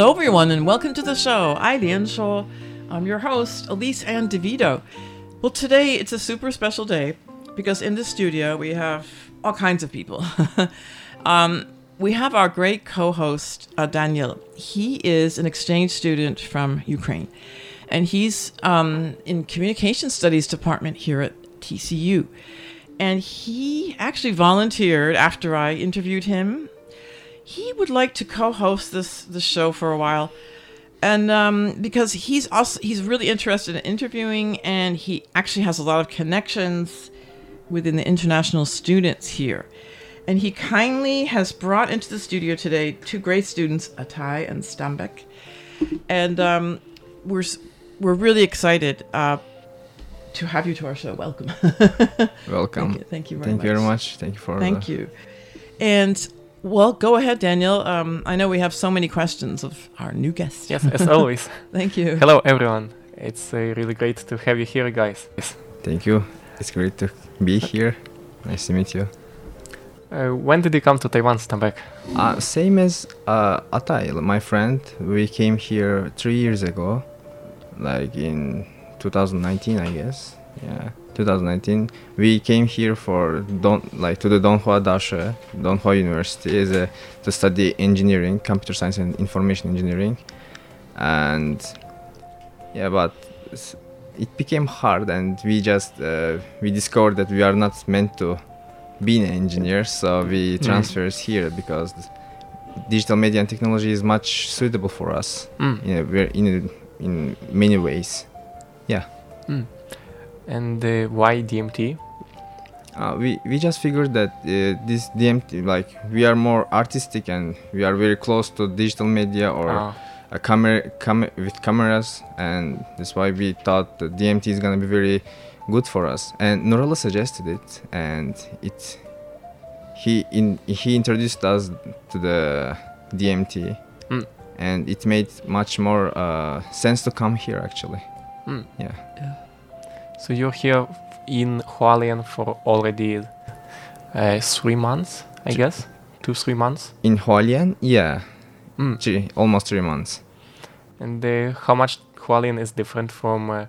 Hello, everyone, and welcome to the show. I'm Shaw. I'm your host, Elise Ann DeVito. Well, today it's a super special day because in the studio we have all kinds of people. um, we have our great co host, uh, Daniel. He is an exchange student from Ukraine, and he's um, in communication studies department here at TCU. And he actually volunteered after I interviewed him he would like to co-host this the show for a while, and um, because he's also he's really interested in interviewing, and he actually has a lot of connections within the international students here. And he kindly has brought into the studio today two great students, Atai and Stambek. And um, we're, we're really excited uh, to have you to our show. Welcome. Welcome. Thank you, thank you very Thank you very much. much. Thank you for Thank the- you. And well, go ahead, Daniel. Um, I know we have so many questions of our new guests. Yes, as always. Thank you. Hello, everyone. It's uh, really great to have you here, guys. Yes. Thank you. It's great to be here. Nice to meet you. Uh, when did you come to Taiwan, Stambek? Uh, same as uh, Atai, my friend. We came here three years ago, like in 2019, I guess. Yeah, 2019. We came here for Don, like to the Donghua Daxue, Donghua University, is a, to study engineering, computer science and information engineering, and yeah, but it became hard, and we just uh, we discovered that we are not meant to be an engineer, so we Mm. transfers here because digital media and technology is much suitable for us Mm. ver- in in many ways. Yeah. Mm. And uh, why DMT? Uh, we we just figured that uh, this DMT like we are more artistic and we are very close to digital media or Ah. a camera cam- with cameras and that's why we thought that DMT is gonna be very good for us and Norella suggested it and it he in he introduced us to the DMT Mm. and it made much more uh, sense to come here actually Mm. yeah So you're here in Hualien for already uh, three months, I guess? Two, three months? in Hualien yeah Mm. three, almost three months And uh, how much Hualien is different from uh,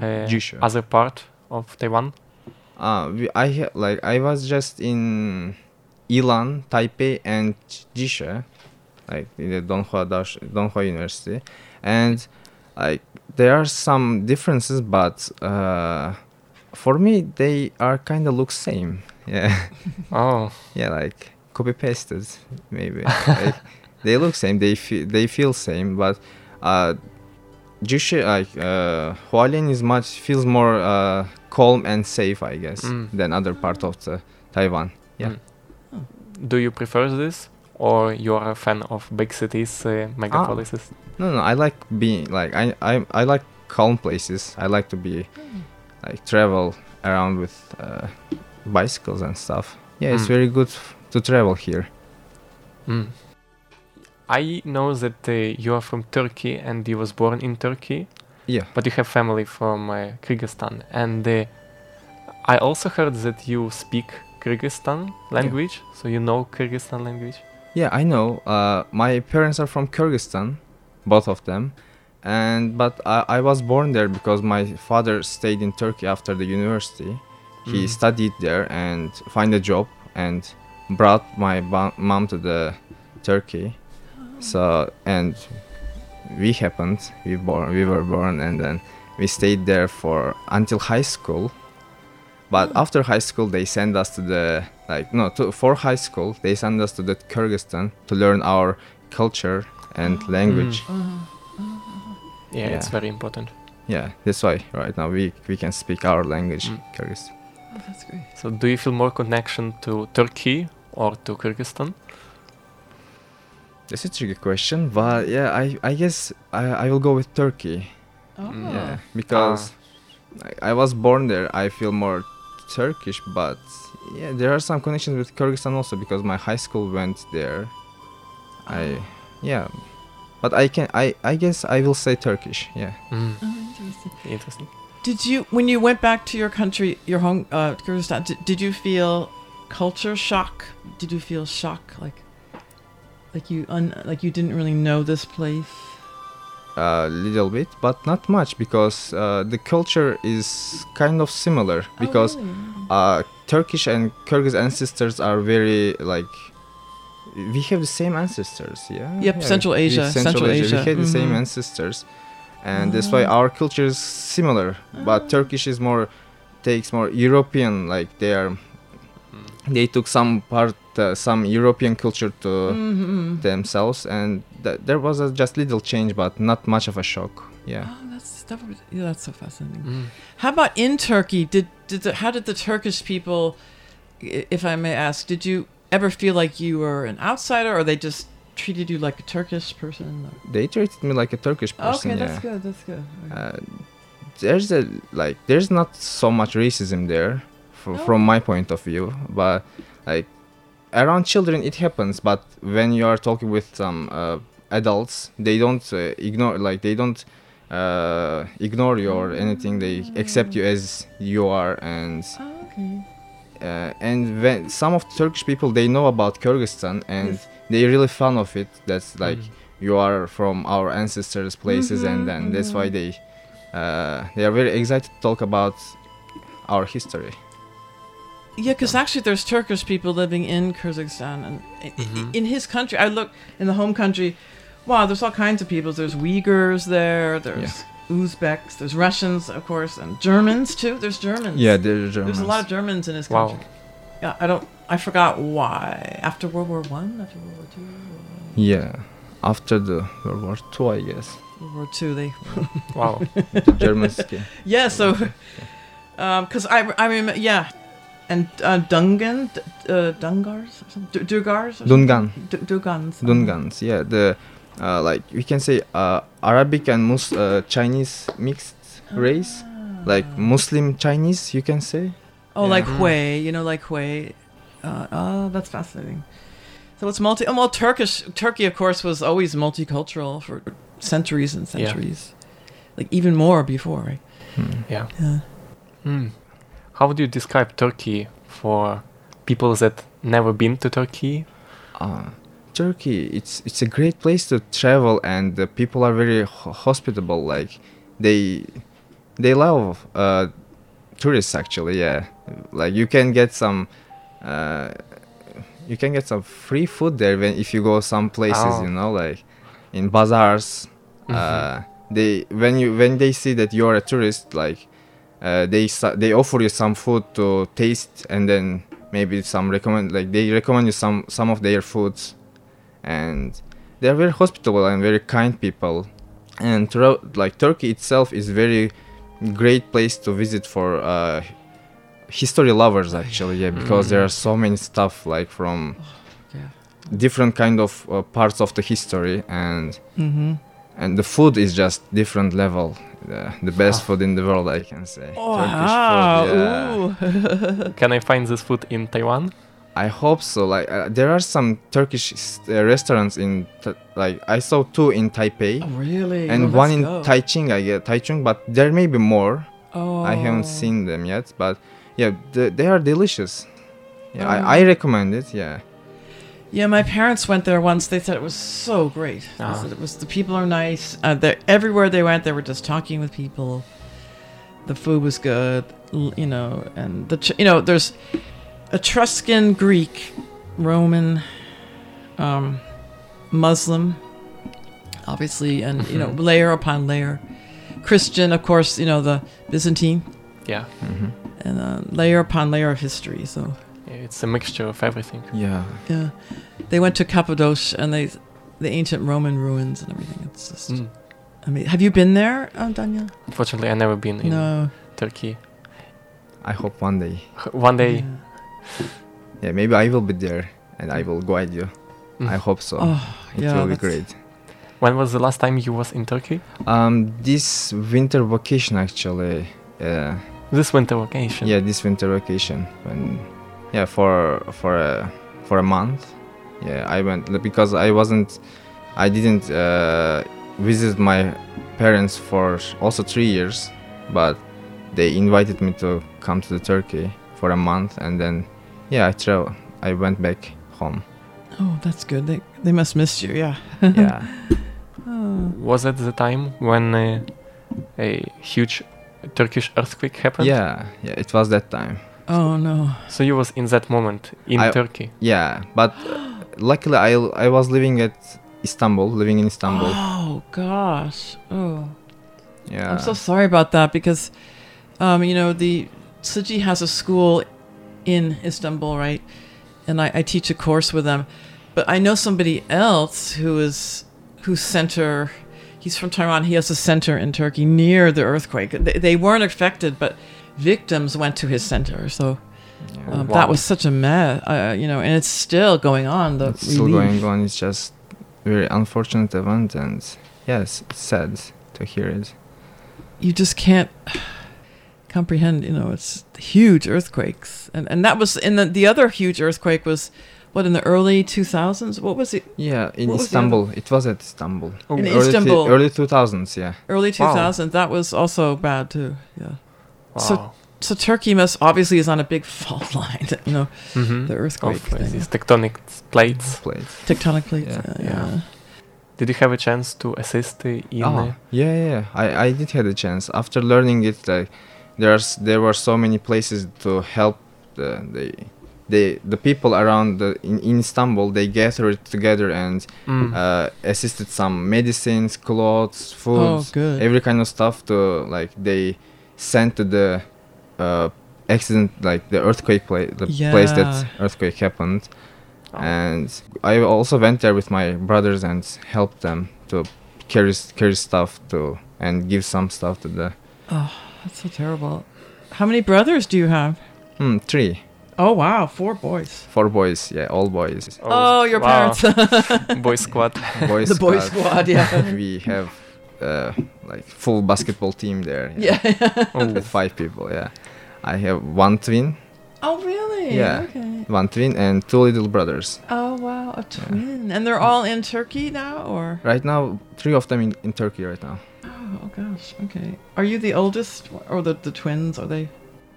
uh, other part of Taiwan? Uh, we, I like I was just in Ilan, Taipei, and Jisha, like in the Donghua Daxue, Donghua University, and like there are some differences, but uh, for me they are kind of look same. Yeah, Oh, yeah, like copy pasted maybe. like, they look same. They feel they feel same, but uh, Jisha like uh, Hualien is much feels more uh, calm and safe, I guess, Mm. than other part of the Taiwan. Yeah. Mm. do you prefer this? Or you are a fan of big cities, uh, megapolises? No, no, I like being like I I I like calm places. I like to be like travel around with uh, bicycles and stuff. Yeah, it's Mm. very good to travel here. Mm. I know that uh, you are from Turkey and you was born in Turkey. Yeah. But you have family from uh, Kyrgyzstan, and uh, I also heard that you speak Kyrgyzstan language, so you know Kyrgyzstan language. Yeah, I know. Uh, my parents are from Kyrgyzstan, both of them, and but I, I was born there because my father stayed in Turkey after the university. He Mhm. studied there and find a job and brought my mom to the Turkey. So and we happened. We born. We were born and then we stayed there for until high school. But after high school, they send us to the like no to, for high school they send us to the Kyrgyzstan to learn our culture and mm. language. Mm. Yeah, it's very important. Yeah, that's why right now we we can speak our language, mm. Kyrgyz. Oh, that's great. So, do you feel more connection to Turkey or to Kyrgyzstan? That's a tricky question, but yeah, I I guess I I will go with Turkey. Oh. Yeah, because ah. I, I was born there. I feel more Turkish, but yeah, there are some connections with Kyrgyzstan also because my high school went there. I yeah, but I can I I guess I will say Turkish. Yeah. Mm. Oh, interesting. Interesting. Did you, when you went back to your country, your home, uh, Kyrgyzstan, did, did you feel culture shock? Did you feel shock, like, like you, un, like you didn't really know this place? A little bit, but not much because uh, the culture is kind of similar. Because uh, Turkish and Kyrgyz ancestors are very like we have the same ancestors. Yeah. Yep, yeah, Central Asia, Central Asia, We have the same mhm. ancestors, and that's why our culture is similar. But Turkish is more takes more European. Like they are. They took some part, uh, some European culture to Mhm. themselves, and th- there was a just little change, but not much of a shock. Yeah. Oh, that's that was, yeah, that's so fascinating. Mm. How about in Turkey? Did did the, how did the Turkish people, if I may ask, did you ever feel like you were an outsider, or they just treated you like a Turkish person? They treated me like a Turkish person. okay, yeah. that's good. That's good. Uh, there's a like there's not so much racism there, f- from my point of view. But like around children, it happens. But when you are talking with some uh, adults, they don't uh, ignore like they don't uh, ignore you or anything. They accept you as you are and. okay. Uh, and when some of the Turkish people they know about Kyrgyzstan and they really fun of it. That's like you are from our ancestors' places, and then that's why they uh, they are very excited to talk about our history. Yeah, because actually, there's Turkish people living in Kyrgyzstan, and i- i- Mhm. in his country, I look in the home country. Wow, there's all kinds of people. There's Uyghurs there. There's Uzbeks. There's Russians, of course, and Germans too. There's Germans. Yeah, there are There's a lot of Germans in his Wow. country. Yeah, I don't. I forgot why. After World War One, after World War Two, Yeah, after the World War Two, I guess. World War Two, they. Wow. The Germans came. Yeah, so, because I I remember yeah, and uh, Dungan, uh, Dungars, or something? Dugars, or Dungan. something? D- Dugans. Dungans, yeah, the uh, like we can say uh, Arabic and Mus- uh, Chinese mixed race, like Muslim Chinese, you can say. Oh, Yeah. like Hui, you know, like Hui. Uh, oh, that's fascinating. So it's multi. oh, Well, Turkish Turkey, of course, was always multicultural for centuries and centuries, Yeah. centuries, like even more before, right? Yeah. Yeah. Hmm. How would you describe Turkey for people that never been to Turkey? Uh, Turkey, it's it's a great place to travel, and the people are very ho- hospitable. Like they they love uh, tourists. Actually, yeah. Like you can get some. Uh, you can get some free food there when if you go some places, Oh. you know, like in bazaars. Uh, Mhm. they when you when they see that you're a tourist, like uh, they they offer you some food to taste, and then maybe some recommend like they recommend you some some of their foods, and they are very hospitable and very kind people, and throughout like Turkey itself is very great place to visit for uh, history lovers actually yeah because there are so many stuff like from yeah. different kind of uh, parts of the history and Mhm. and the food is just different level the, the best food in the world, I can say. Wow. Turkish food, yeah. Can I find this food in Taiwan? I hope so. Like uh, there are some Turkish uh, restaurants in t- like I saw two in Taipei. Oh, really? And Oh, one let's in go. Taichung, I get Taichung, but there may be more. Oh. I Oh. haven't seen them yet, but yeah, th- they are delicious. Yeah, Oh. I, I recommend it. Yeah. Yeah, my parents went there once. They said it was so great. They Ah. it was the people are nice. Uh, they everywhere they went, they were just talking with people. The food was good, you know, and the you know there's Etruscan, Greek, Roman, um, Muslim, obviously, and you know layer upon layer. Christian, of course, you know the Byzantine, Yeah. and uh, layer upon layer of history. So yeah. It's a mixture of everything. Yeah. yeah, they went to Cappadocia and they, the ancient Roman ruins and everything. It's just, Mm. I mean, have you been there, uh, Daniel? Unfortunately, I never been in No. Turkey. I hope one day. One day. Yeah, maybe I will be there and I will guide you. Mm. I hope so. Oh, it yeah, will be great. When was the last time you was in Turkey? Um, this winter vacation actually. Uh, This winter vacation. Yeah, this winter vacation. When, yeah, for for a for a month. Yeah, I went because I wasn't, I didn't uh, visit my parents for also three years, but they invited me to come to the Turkey for a month, and then, yeah, I travel. I went back home. Oh, that's good. They they must miss you. Yeah. Yeah. oh. Was it the time when uh, a huge Turkish earthquake happened? Yeah, yeah, it was that time. Oh no. So you was in that moment in I- Turkey. Yeah, but uh, luckily I I was living at Istanbul, living in Istanbul. Oh gosh. Oh. Yeah. I'm so sorry about that because, um, you know, the Tzu Chi has a school in Istanbul, right? And I, I teach a course with them, but I know somebody else who is whose center. He's from Taiwan. He has a center in Turkey near the earthquake. They, they weren't affected, but victims went to his center. So um, Wow. that was such a mess, uh, you know, and it's still going on. The it's still relief. going on. It's just very unfortunate event, and yes, it's sad to hear it. you just can't comprehend you know it's huge earthquakes and and that was in the the other huge earthquake was what in the early 2000s what was it Yeah, in What was Istanbul, it was at Istanbul. In early Istanbul. early two thousands. Yeah. early Wow. 2000s that was also bad too yeah Wow. so turkey must obviously is on a big fault line you know Mhm. the earthquake Of thing. these tectonic plates. Plates. tectonic plates Yeah. yeah, yeah. Did you have a chance to assist uh, in? Oh, yeah, yeah, yeah. I, I did have a chance after learning it. Like, there's there were so many places to help the the the, the people around the, in, in Istanbul. They gathered together and Mm. uh, assisted some medicines, clothes, food, Oh, every kind of stuff to like they sent to the uh, accident, like the earthquake place, the place that earthquake happened. And I also went there with my brothers and helped them to carry carry stuff to and give some stuff to the oh that's so terrible how many brothers do you have hmm, three, oh wow four boys four boys, yeah, all boys. Oh, your wow. parents. Boy squad. Boys The boy squad, yeah. we have uh, like full basketball team there. Yeah. with five people. Yeah, I have one twin. oh really Yeah, okay one twin and two little brothers. Oh wow, a twin, and they're all in Turkey now, or Right now, three of them in, in Turkey right now. oh, oh gosh, okay. Are you the oldest, or the the twins? Are they?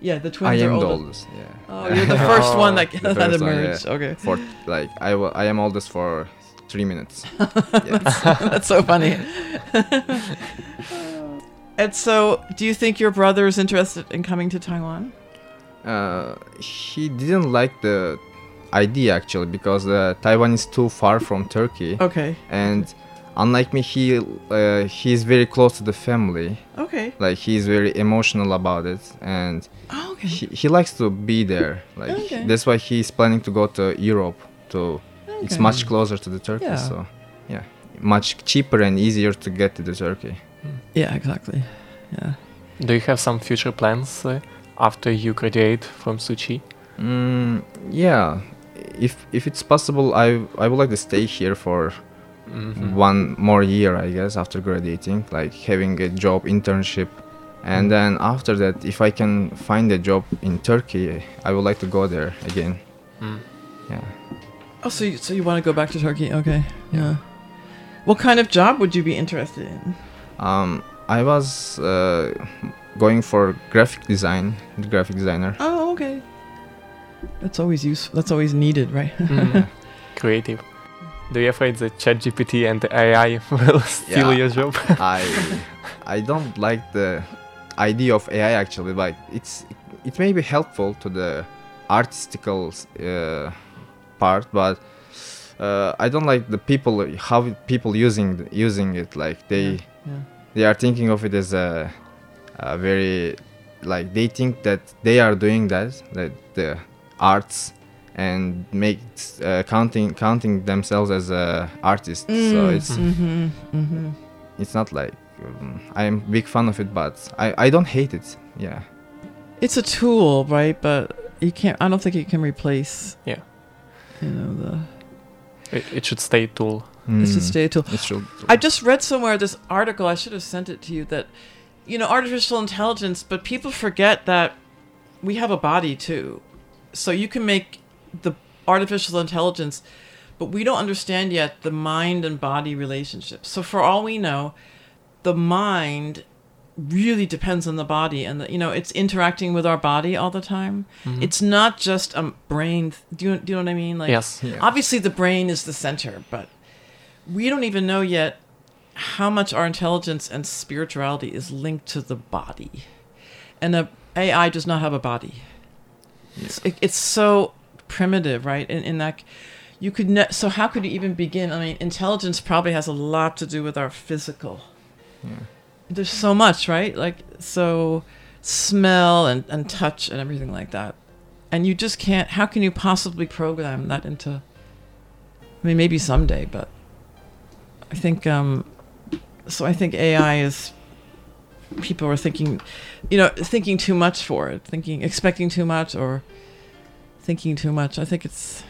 Yeah, the twins I are am the older. oldest. Yeah. Oh, you're the first one that, that first one, emerged. yeah. Okay. For like I, I am oldest for three minutes. that's, so funny. and so, do you think your brother is interested in coming to Taiwan? Uh, he didn't like the idea actually because uh, Taiwan is too far from Turkey. Okay. And unlike me, he uh, he is very close to the family. Okay. Like he's very emotional about it, and he, he likes to be there. Like Okay. that's why he's planning to go to Europe. To it's much closer to the Turkey, Yeah. so yeah, much cheaper and easier to get to the Turkey. Yeah, exactly. Yeah. Do you have some future plans uh, after you graduate from Tzu Chi? Mm, yeah, if if it's possible, I I would like to stay here for Mhm. one more year, I guess, after graduating, like having a job internship. And then after that, if I can find a job in Turkey, I would like to go there again. Mm. Yeah. Oh, so you, so you want to go back to Turkey? Okay. Yeah. What kind of job would you be interested in? Um, I was uh, going for graphic design, graphic designer. Oh, okay. That's always useful. That's always needed, right? Mm. Creative. Do you afraid that ChatGPT and the AI will steal Yeah. your job? I I don't like the idea of AI actually. Like it's it may be helpful to the artistical uh, part, but uh, I don't like the people how people using using it. Like they yeah. they are thinking of it as a, a very like they think that they are doing that that the arts and make uh, counting counting themselves as a artist. So Mm, it's mhm, mhm. it's not like um, I'm a big fan of it, but I, I don't hate it. Yeah. It's a tool, right? But you can't. I don't think it can replace. Yeah. You know the. It, it should stay a tool. Hmm. It should stay a tool. It should. I just read somewhere this article. I should have sent it to you. That, you know, artificial intelligence, but people forget that we have a body too. So you can make the artificial intelligence, but we don't understand yet the mind and body relationship. So for all we know, the mind really depends on the body and the, you know it's interacting with our body all the time. Mhm. it's not just a brain do you, do you know what i mean? Like Yes. Yeah. obviously the brain is the center but we don't even know yet how much our intelligence and spirituality is linked to the body. And a ai does not have a body. It's, it, it's so primitive right in, in that you could ne- so how could you even begin? I mean intelligence probably has a lot to do with our physical there's so much right? Like so smell and, and touch and everything like that. And you just can't how can you possibly program that into i mean maybe someday but i think um so i think ai is people are thinking you know thinking too much for it thinking expecting too much or thinking too much. I think it's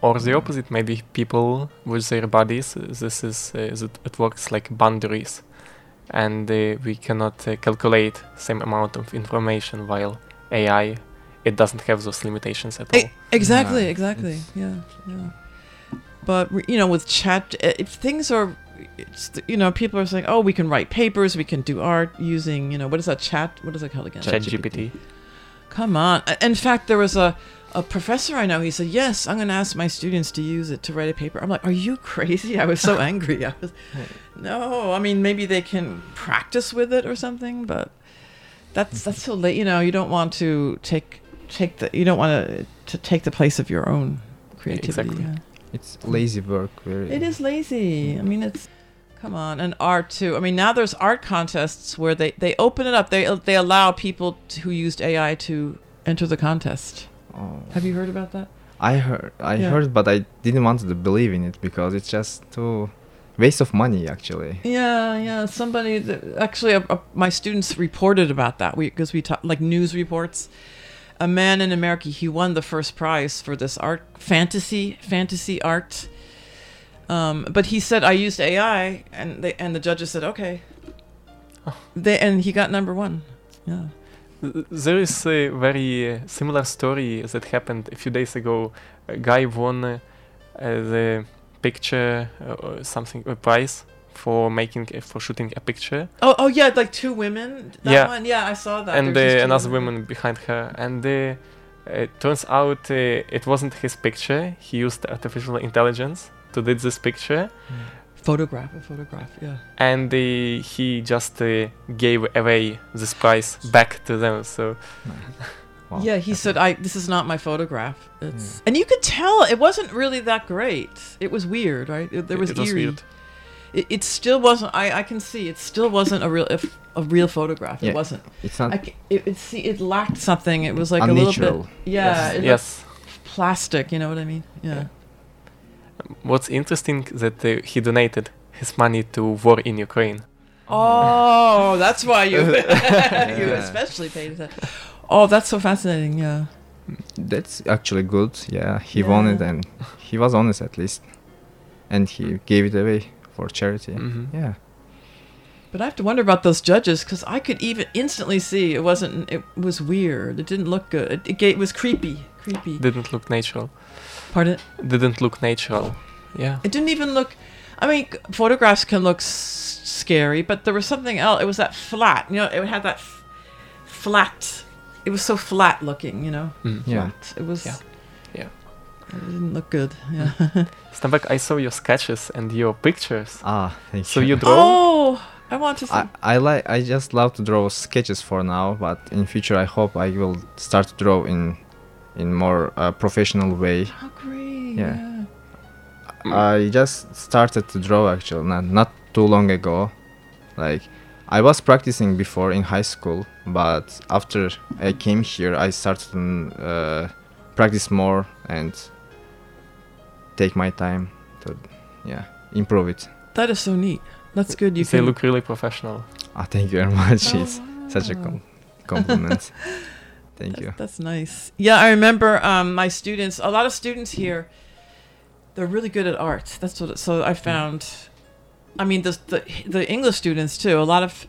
Or the opposite, maybe people with their bodies, this is uh, it works like boundaries, and uh, we cannot uh, calculate same amount of information. While AI, it doesn't have those limitations at all. Exactly, exactly. Yeah, yeah. But you know, with chat, i- if things are, it's, you know, people are saying, "Oh, we can write papers, we can do art using, you know, what is that chat? What is that called again? ChatGPT. Come on. In fact, there was a a professor I know. He said, "Yes, I'm going to ask my students to use it to write a paper." I'm like, "Are you crazy?" I was so angry. I was, no. I mean, maybe they can practice with it or something, but that's that's so late. You know, you don't want to take take the you don't want to to take the place of your own creativity. Exactly. yeah. It's lazy work. Very. It is lazy. I mm. mean, it's come on, and art too. I mean, now there's art contests where they they open it up. They they allow people t- who used AI to enter the contest. Oh. Have you heard about that? I heard. I Yeah. heard, but I didn't want to believe in it because it's just too waste of money actually. Yeah, yeah. Somebody that, actually, uh, uh, my students reported about that. Because we talk like news reports. A man in America, he won the first prize for this art fantasy fantasy art. Um, but he said I used AI, and they and the judges said okay. They and he got number one. Yeah. Th- There is a very similar story that happened a few days ago. A guy won uh, the picture, uh, or something, a prize for making, uh, for shooting a picture. Oh, oh yeah, like two women. That Yeah. one, yeah, I saw that. and uh, another women. woman behind her. And uh, it turns out uh, it wasn't his picture. He used artificial intelligence to did this picture. Photograph, a photograph, yeah. And uh, he just uh, gave away this prize back to them. So Yeah, he said, "I this is not my photograph." It's, and you could tell it wasn't really that great. It was weird, right? It, there was It was eerie. weird. It, it still wasn't. I, I can see it still wasn't a real if, a real photograph. Yeah, It wasn't. it's not- I it, it see it lacked something. It was like a little bit. Yeah. Yes. Yes. Plastic. You know what I mean? Yeah. What's interesting that uh, he donated his money to war in Ukraine. Oh, that's why you you Yeah. especially paid attention. Oh, that's so fascinating. Yeah. That's actually good. Yeah, he won it and he was honest at least. and he gave it away for charity. Mhm. Yeah. But I have to wonder about those judges because I could even instantly see it wasn't. It was weird. It didn't look good. It, it, it was creepy. Creepy. Didn't look natural. Pardon? Didn't look natural. Yeah. It didn't even look. I mean, photographs can look s- scary, but there was something else. It was that flat. You know, it had that f- flat. It was so flat looking. You know. Mm. Yeah. Flat. It was. Yeah. Yeah. It didn't look good. Yeah. Stambek, I saw your sketches and your pictures. Ah, thank So you. you draw? oh, I want to. See. I, I like I just love to draw sketches for now, but in future I hope I will start to draw in in more uh, professional way. How great. Yeah. yeah. I just started to draw actually not not too long ago. Like I was practicing before in high school, but after I came here, I started to uh, practice more and take my time to yeah improve it. That is so neat. That's good. You they can look really professional. Ah, thank you very much. Oh, it's such a com- compliment. thank you. That's nice. Yeah, I remember um, my students. A lot of students here, they're really good at art. That's what. It, so I found. I mean, the, the the English students too. A lot of.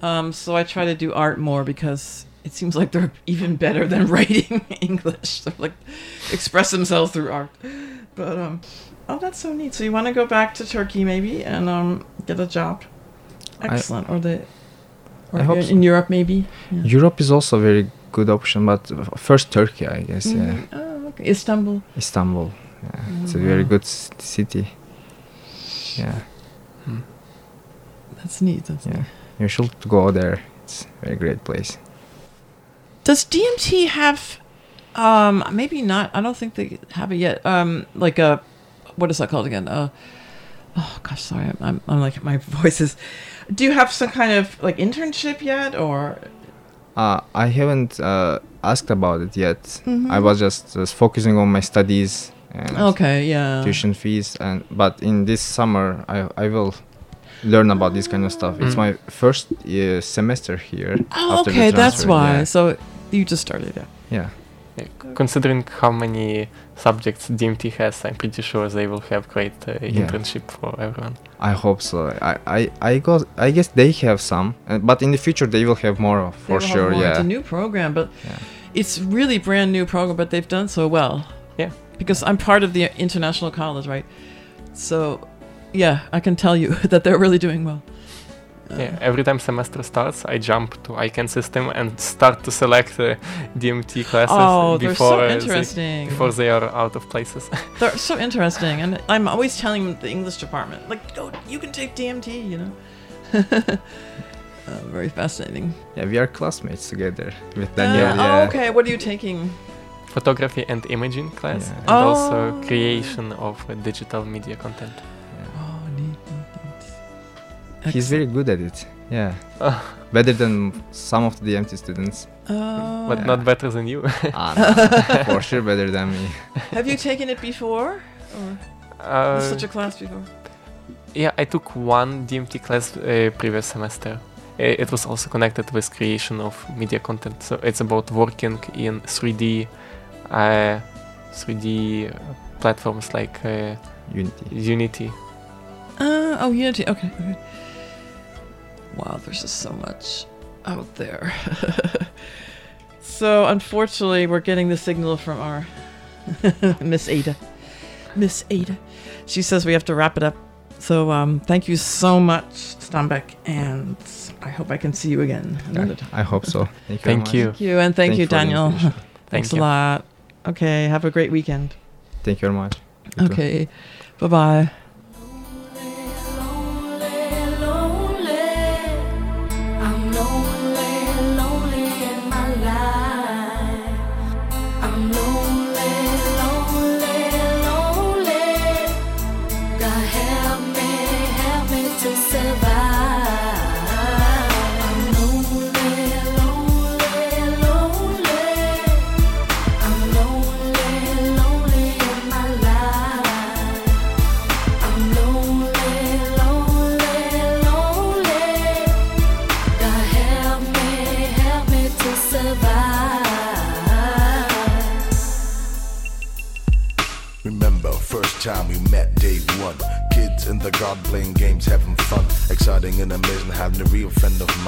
Um, so I try to do art more because it seems like they're even better than writing English. They like express themselves through art. But um, oh, that's so neat. So you want to go back to Turkey maybe and um get a job? I- Excellent. or the. Or I hope in, so. Europe maybe. Yeah. Europe is also very good option, but first Turkey, I guess. Yeah, Mhm. Oh, okay. Istanbul. Istanbul. Yeah, it's a Oh, very wow. good s- city. Yeah, That's neat. That's yeah. You should go there. It's a very great place. Does DMT have um maybe not I don't think they have it yet. Um like a what is that called again? Uh oh gosh, sorry. I'm I'm, I'm like my voice is Do you have some kind of like internship yet or Uh, I haven't uh, asked about it yet. Mhm. I was just, just focusing on my studies and Okay, yeah. tuition fees. And but in this summer, I I will learn about this kind of stuff. It's Mm. my first uh, semester here. Oh, okay, that's why. Yeah. So you just started, yeah. yeah. Yeah, c- Considering how many subjects DMT has, I'm pretty sure they will have great uh, Yeah. internship for everyone. I hope so. I I I got. I guess they have some, uh, but in the future they will have more of, They for will have sure. more. Yeah. It's a new program, but Yeah. it's really brand new program, but they've done so well. Yeah. Because I'm part of the international college, right? So, yeah, I can tell you that they're really doing well. Yeah, every time semester starts, I jump to ICANN system and start to select uh, DMT classes Oh, they're so before uh, interesting. They, before they are out of places. They're so interesting, and I'm always telling the English department, like, oh, you can take DMT, you know. uh, very fascinating. Yeah, we are classmates together with Daniel. Uh, yeah. Oh, okay. What are you taking? Photography and imaging class, Yeah. and also Oh. creation of uh, digital media content. Neat, neat, neat. He's very good at it. Yeah. Ah. Better than some of the DMT students. Oh. but not better than you. Ah, no, for sure better than me. Have you taken it before, or Uh, such a class before? Yeah, I took one DMT class uh, previous semester. Uh, It was also connected with creation of media content. So it's about working in 3D, uh, 3D platforms like uh, Unity. Unity. Uh, oh, Unity. Okay, okay. Wow, there's just so much out there. so, unfortunately, we're getting the signal from our Miss Ada. Miss Ada. She says we have to wrap it up. So, um, thank you so much, Stambek, and I hope I can see you again another time. I hope so. Thank you. Thank you. Thank you, and thank, Thank you, you for the Daniel. invitation. Thanks Thank a lot. Okay, have a great weekend. Thank you very much. You. Okay, bye bye.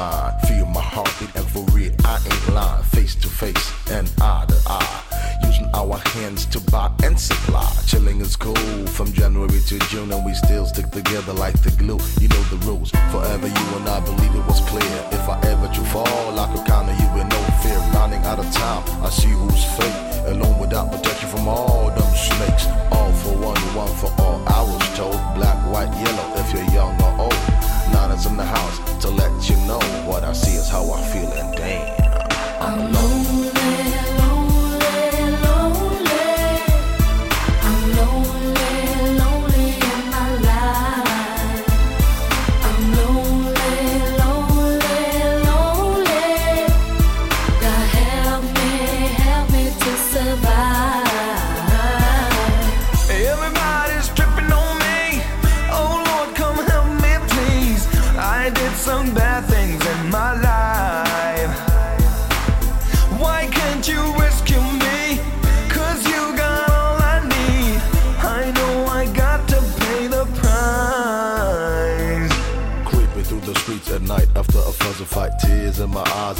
Friend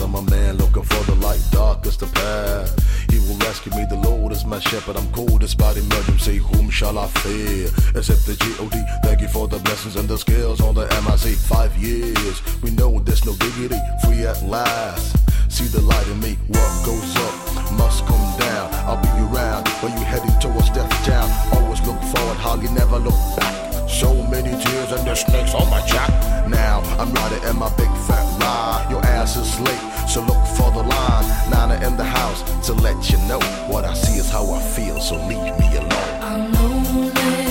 I'm a man looking for the light. Darkest the path. He will rescue me, the Lord is my shepherd. I'm cool despite emergency. Whom shall I fear? Except the G.O.D. Thank you for the blessings and the skills on the MIC. Five years, we know there's no diggity. Free at last. See the light in me. What goes up must come down. I'll be around when you heading towards death town. Always look forward, hardly never look back. So many tears and the snakes on my jack. Now I'm riding in my big fat ride. Your ass is late, so look for the line. Nana in the house to let you know what I see is how I feel. So leave me alone. Everybody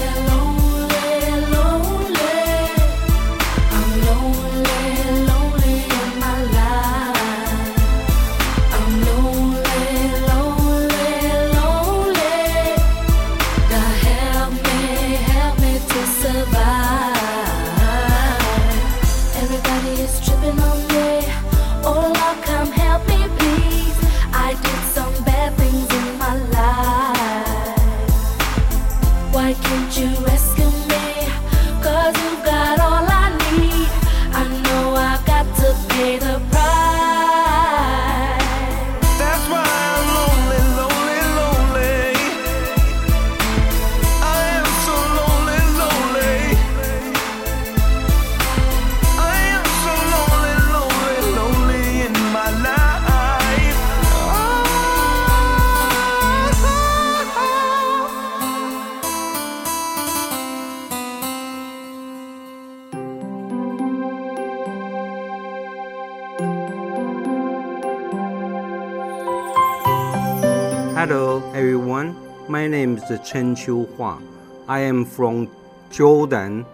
My name is Chen Qiu Hua. I am from Jordan.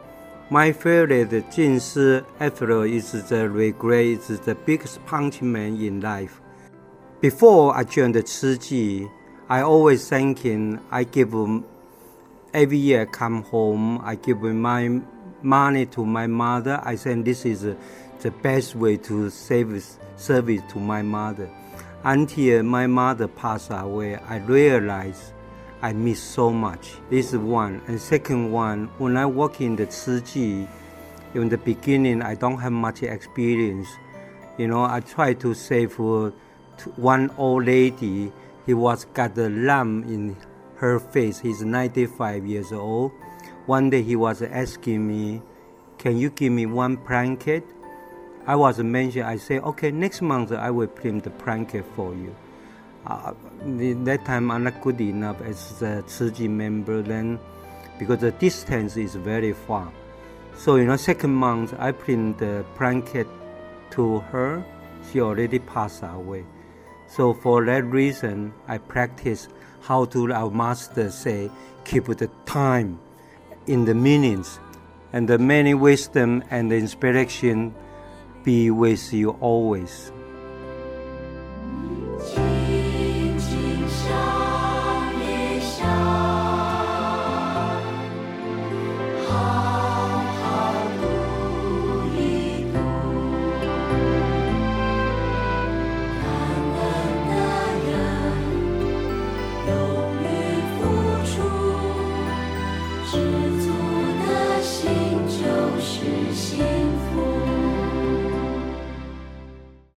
My favorite Jing Si athlete is the regret is the biggest punchman in life. Before I joined the Chi Ji, I always thinking I give every year I come home, I give my money to my mother. I think this is the best way to service service to my mother. Until my mother passed away, I realized I miss so much. This is one. And second one, when I work in the Chi Ji, in the beginning, I don't have much experience. You know, I try to save one old lady. He was got a lump in her face. He's 95 years old. One day he was asking me, "Can you give me one blanket?" I was mentioned. I say, "Okay, next month I will print the blanket for you." Uh, in that time I'm not good enough as a Chi member then, because the distance is very far. So you know, second month I print the blanket to her. She already passed away. So for that reason, I practice how to our master say keep the time in the minutes, and the many wisdom and the inspiration be with you always.